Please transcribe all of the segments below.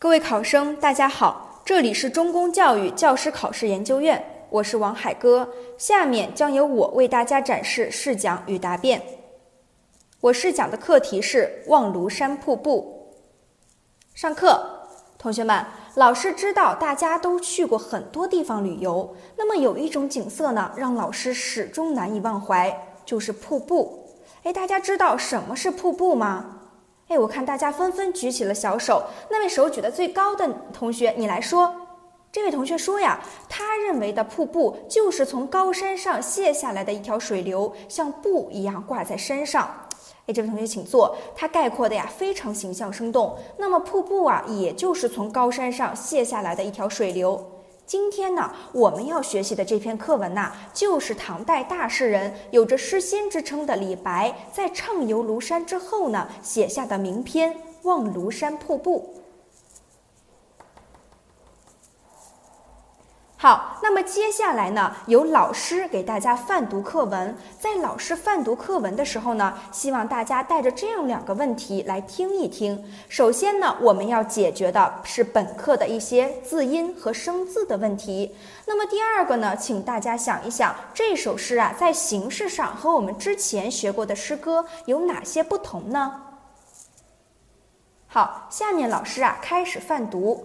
各位考生，大家好，这里是中公教育教师考试研究院，我是王海哥。下面将由我为大家展示试讲与答辩。我试讲的课题是望庐山瀑布。上课，同学们，老师知道大家都去过很多地方旅游，那么有一种景色呢，让老师始终难以忘怀，就是瀑布。哎，大家知道什么是瀑布吗？哎，我看大家纷纷举起了小手。那位手举的最高的同学，你来说。这位同学说呀，他认为的瀑布就是从高山上泻下来的一条水流，像布一样挂在山上。哎，这位同学请坐。他概括的呀非常形象生动。那么瀑布啊，也就是从高山上泻下来的一条水流。今天呢，我们要学习的这篇课文呐，就是唐代大诗人、有着诗仙之称的李白，在畅游庐山之后呢，写下的名篇《望庐山瀑布》。好，那么接下来呢，由老师给大家泛读课文。在老师泛读课文的时候呢，希望大家带着这样两个问题来听一听。首先呢，我们要解决的是本课的一些字音和生字的问题。那么第二个呢，请大家想一想，这首诗啊，在形式上和我们之前学过的诗歌有哪些不同呢？好，下面老师啊，开始泛读。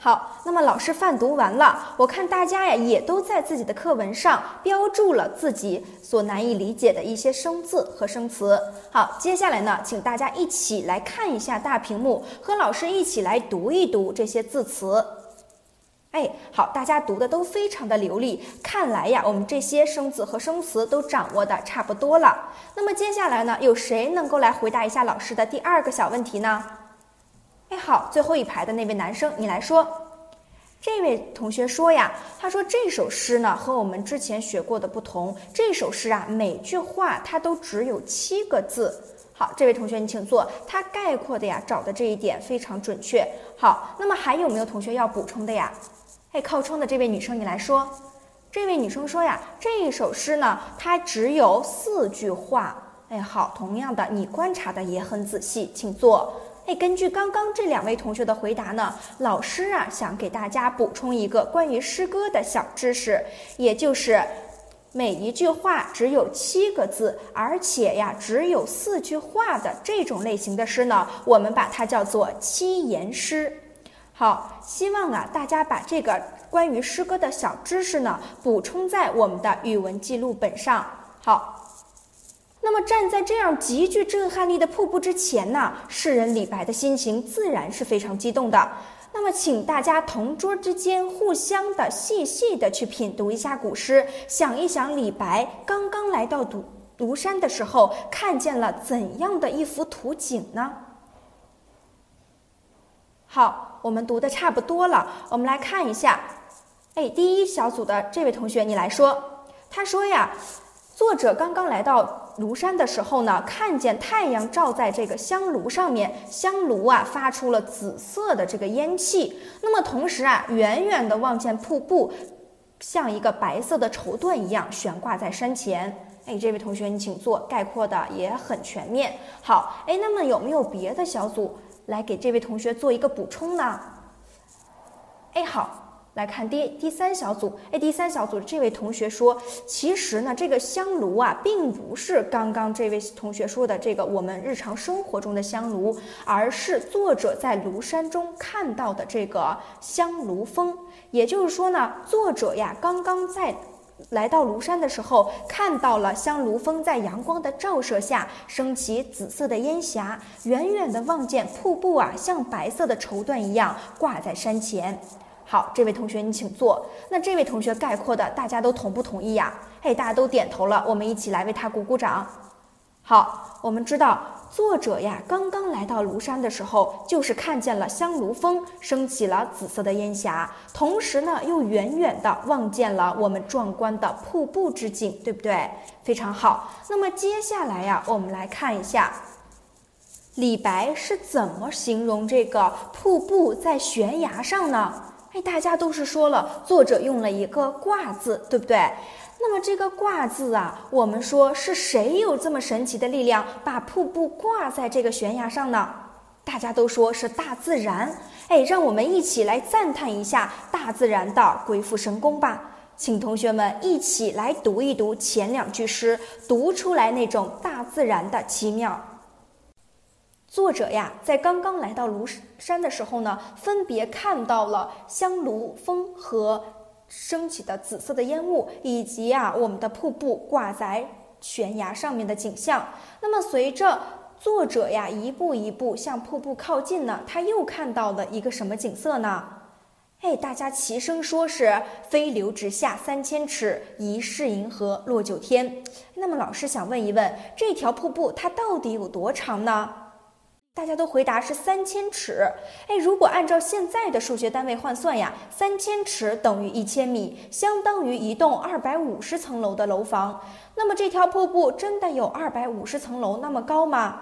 好，那么老师泛读完了，我看大家呀也都在自己的课文上标注了自己所难以理解的一些生字和生词。好，接下来呢，请大家一起来看一下大屏幕，和老师一起来读一读这些字词。哎，好，大家读的都非常的流利，看来呀，我们这些生字和生词都掌握的差不多了。那么接下来呢，有谁能够来回答一下老师的第二个小问题呢？哎，好，最后一排的那位男生，你来说。这位同学说呀，他说这首诗呢和我们之前学过的不同，这首诗啊每句话它都只有七个字。好，这位同学你请坐。他概括的呀找的这一点非常准确。好，那么还有没有同学要补充的呀？哎，靠窗的这位女生你来说。这位女生说呀，这一首诗呢它只有四句话。哎，好，同样的你观察的也很仔细，请坐。哎，根据刚刚这两位同学的回答呢，老师啊想给大家补充一个关于诗歌的小知识，也就是每一句话只有七个字，而且呀只有四句话的这种类型的诗呢，我们把它叫做七言诗。好，希望啊大家把这个关于诗歌的小知识呢补充在我们的语文记录本上。好。那么站在这样极具震撼力的瀑布之前呢，诗人李白的心情自然是非常激动的。那么，请大家同桌之间互相的细细的去品读一下古诗，想一想李白刚刚来到庐庐山的时候，看见了怎样的一幅图景呢？好，我们读的差不多了，我们来看一下。哎，第一小组的这位同学，你来说。他说呀。作者刚刚来到庐山的时候呢，看见太阳照在这个香炉上面，香炉啊发出了紫色的这个烟气。那么同时啊，远远的望见瀑布，像一个白色的绸缎一样悬挂在山前。哎，这位同学，你请坐，概括的也很全面。好，哎，那么有没有别的小组来给这位同学做一个补充呢？哎，好。来看第第三小组，哎，第三小组这位同学说，其实呢，这个香炉啊，并不是刚刚这位同学说的这个我们日常生活中的香炉，而是作者在庐山中看到的这个香炉峰。也就是说呢，作者呀，刚刚在来到庐山的时候，看到了香炉峰在阳光的照射下升起紫色的烟霞，远远的望见瀑布啊，像白色的绸缎一样挂在山前。好，这位同学你请坐。那这位同学概括的，大家都同不同意呀？嘿，大家都点头了，我们一起来为他鼓鼓掌。好，我们知道作者呀，刚刚来到庐山的时候，就是看见了香炉峰升起了紫色的烟霞，同时呢，又远远的望见了我们壮观的瀑布之景，对不对？非常好。那么接下来呀，我们来看一下。李白是怎么形容这个瀑布在悬崖上呢？大家都是说了，作者用了一个“挂”字，对不对？那么这个“挂”字啊，我们说是谁有这么神奇的力量，把瀑布挂在这个悬崖上呢？大家都说是大自然。哎，让我们一起来赞叹一下大自然的鬼斧神工吧！请同学们一起来读一读前两句诗，读出来那种大自然的奇妙。作者呀，在刚刚来到庐山的时候呢，分别看到了香炉峰和升起的紫色的烟雾，以及啊我们的瀑布挂在悬崖上面的景象。那么随着作者呀一步一步向瀑布靠近呢，他又看到了一个什么景色呢？哎，大家齐声说是“飞流直下三千尺，疑是银河落九天”。那么老师想问一问，这条瀑布它到底有多长呢？大家都回答是三千尺。哎，如果按照现在的数学单位换算呀，三千尺等于一千米，相当于一栋二百五十层楼的楼房。那么这条瀑布真的有二百五十层楼那么高吗？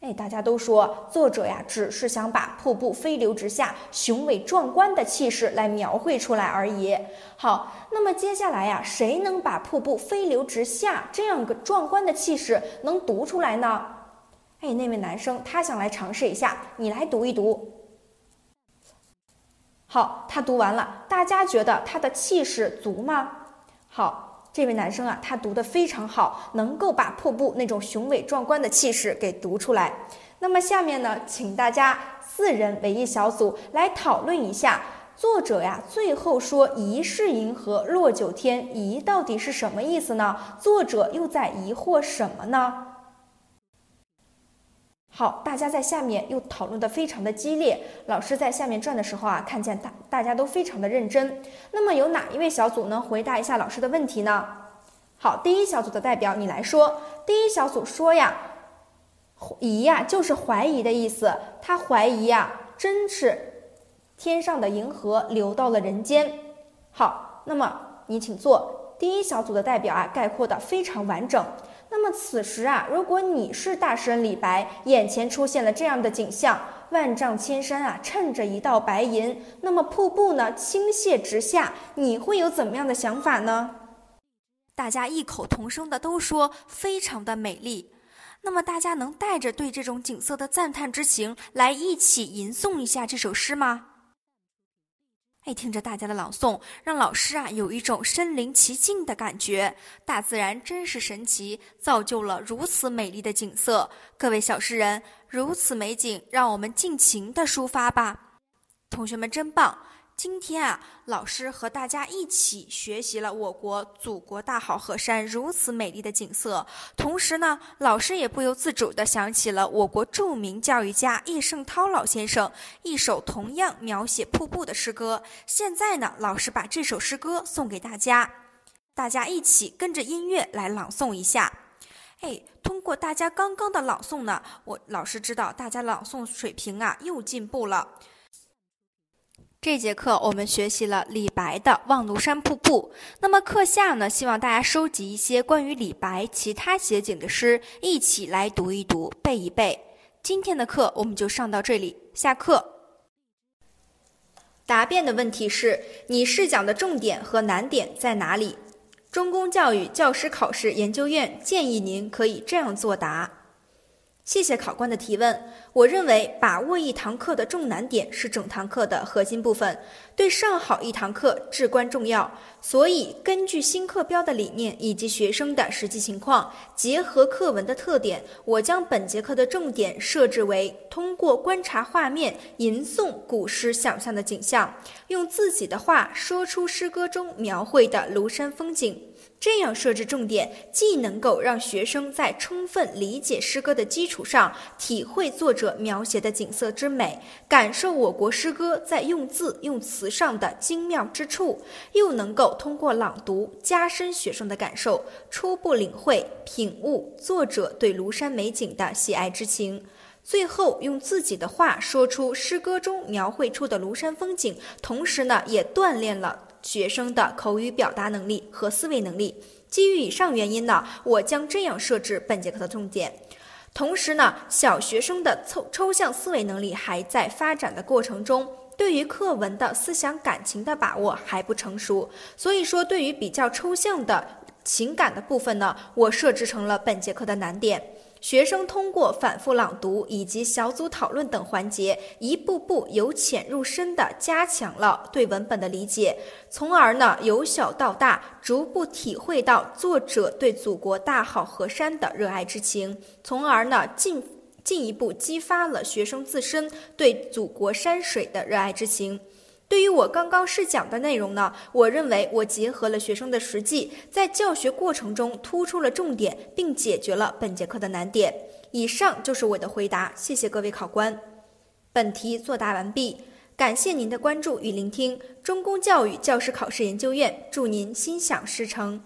哎，大家都说作者呀，只是想把瀑布飞流直下、雄伟壮观的气势来描绘出来而已。好，那么接下来呀，谁能把瀑布飞流直下这样个壮观的气势能读出来呢？哎，那位男生他想来尝试一下，你来读一读。好，他读完了，大家觉得他的气势足吗？好，这位男生啊，他读的非常好，能够把瀑布那种雄伟壮观的气势给读出来。那么下面呢，请大家四人为一小组来讨论一下，作者呀最后说“疑是银河落九天”，疑到底是什么意思呢？作者又在疑惑什么呢？好，大家在下面又讨论的非常的激烈。老师在下面转的时候啊，看见大大家都非常的认真。那么有哪一位小组能回答一下老师的问题呢？好，第一小组的代表你来说。第一小组说呀，疑呀就是怀疑的意思。他怀疑呀，真是天上的银河流到了人间。好，那么你请坐。第一小组的代表啊，概括的非常完整。那么此时啊，如果你是大诗人李白，眼前出现了这样的景象，万丈千山啊，衬着一道白银，那么瀑布呢倾泻直下，你会有怎么样的想法呢？大家异口同声的都说非常的美丽。那么大家能带着对这种景色的赞叹之情来一起吟诵一下这首诗吗？哎，听着大家的朗诵，让老师啊有一种身临其境的感觉。大自然真是神奇，造就了如此美丽的景色。各位小诗人，如此美景，让我们尽情的抒发吧。同学们真棒。今天啊，老师和大家一起学习了我国祖国大好河山如此美丽的景色。同时呢，老师也不由自主地想起了我国著名教育家叶圣涛老先生一首同样描写瀑布的诗歌。现在呢，老师把这首诗歌送给大家，大家一起跟着音乐来朗诵一下。哎，通过大家刚刚的朗诵呢，我老师知道大家朗诵水平啊又进步了。这节课我们学习了李白的《望庐山瀑布》。那么课下呢，希望大家收集一些关于李白其他写景的诗，一起来读一读、背一背。今天的课我们就上到这里，下课。答辩的问题是你试讲的重点和难点在哪里？中公教育教师考试研究院建议您可以这样作答。谢谢考官的提问。我认为，把握一堂课的重难点是整堂课的核心部分，对上好一堂课至关重要。所以，根据新课标的理念以及学生的实际情况，结合课文的特点，我将本节课的重点设置为通过观察画面，吟诵古诗想象的景象，用自己的话说出诗歌中描绘的庐山风景。这样设置重点，既能够让学生在充分理解诗歌的基础上，体会作者描写的景色之美，感受我国诗歌在用字用词上的精妙之处，又能够通过朗读加深学生的感受，初步领会品悟作者对庐山美景的喜爱之情。最后用自己的话说出诗歌中描绘出的庐山风景，同时呢，也锻炼了。学生的口语表达能力和思维能力。基于以上原因呢，我将这样设置本节课的重点：同时呢，小学生的抽抽象思维能力还在发展的过程中，对于课文的思想感情的把握还不成熟。所以说，对于比较抽象的情感的部分呢，我设置成了本节课的难点。学生通过反复朗读以及小组讨论等环节，一步步由浅入深地加强了对文本的理解，从而呢由小到大逐步体会到作者对祖国大好河山的热爱之情，从而呢进进一步激发了学生自身对祖国山水的热爱之情。对于我刚刚试讲的内容呢，我认为我结合了学生的实际，在教学过程中突出了重点，并解决了本节课的难点。以上就是我的回答，谢谢各位考官。本题作答完毕，感谢您的关注与聆听。中公教育教师考试研究院祝您心想事成。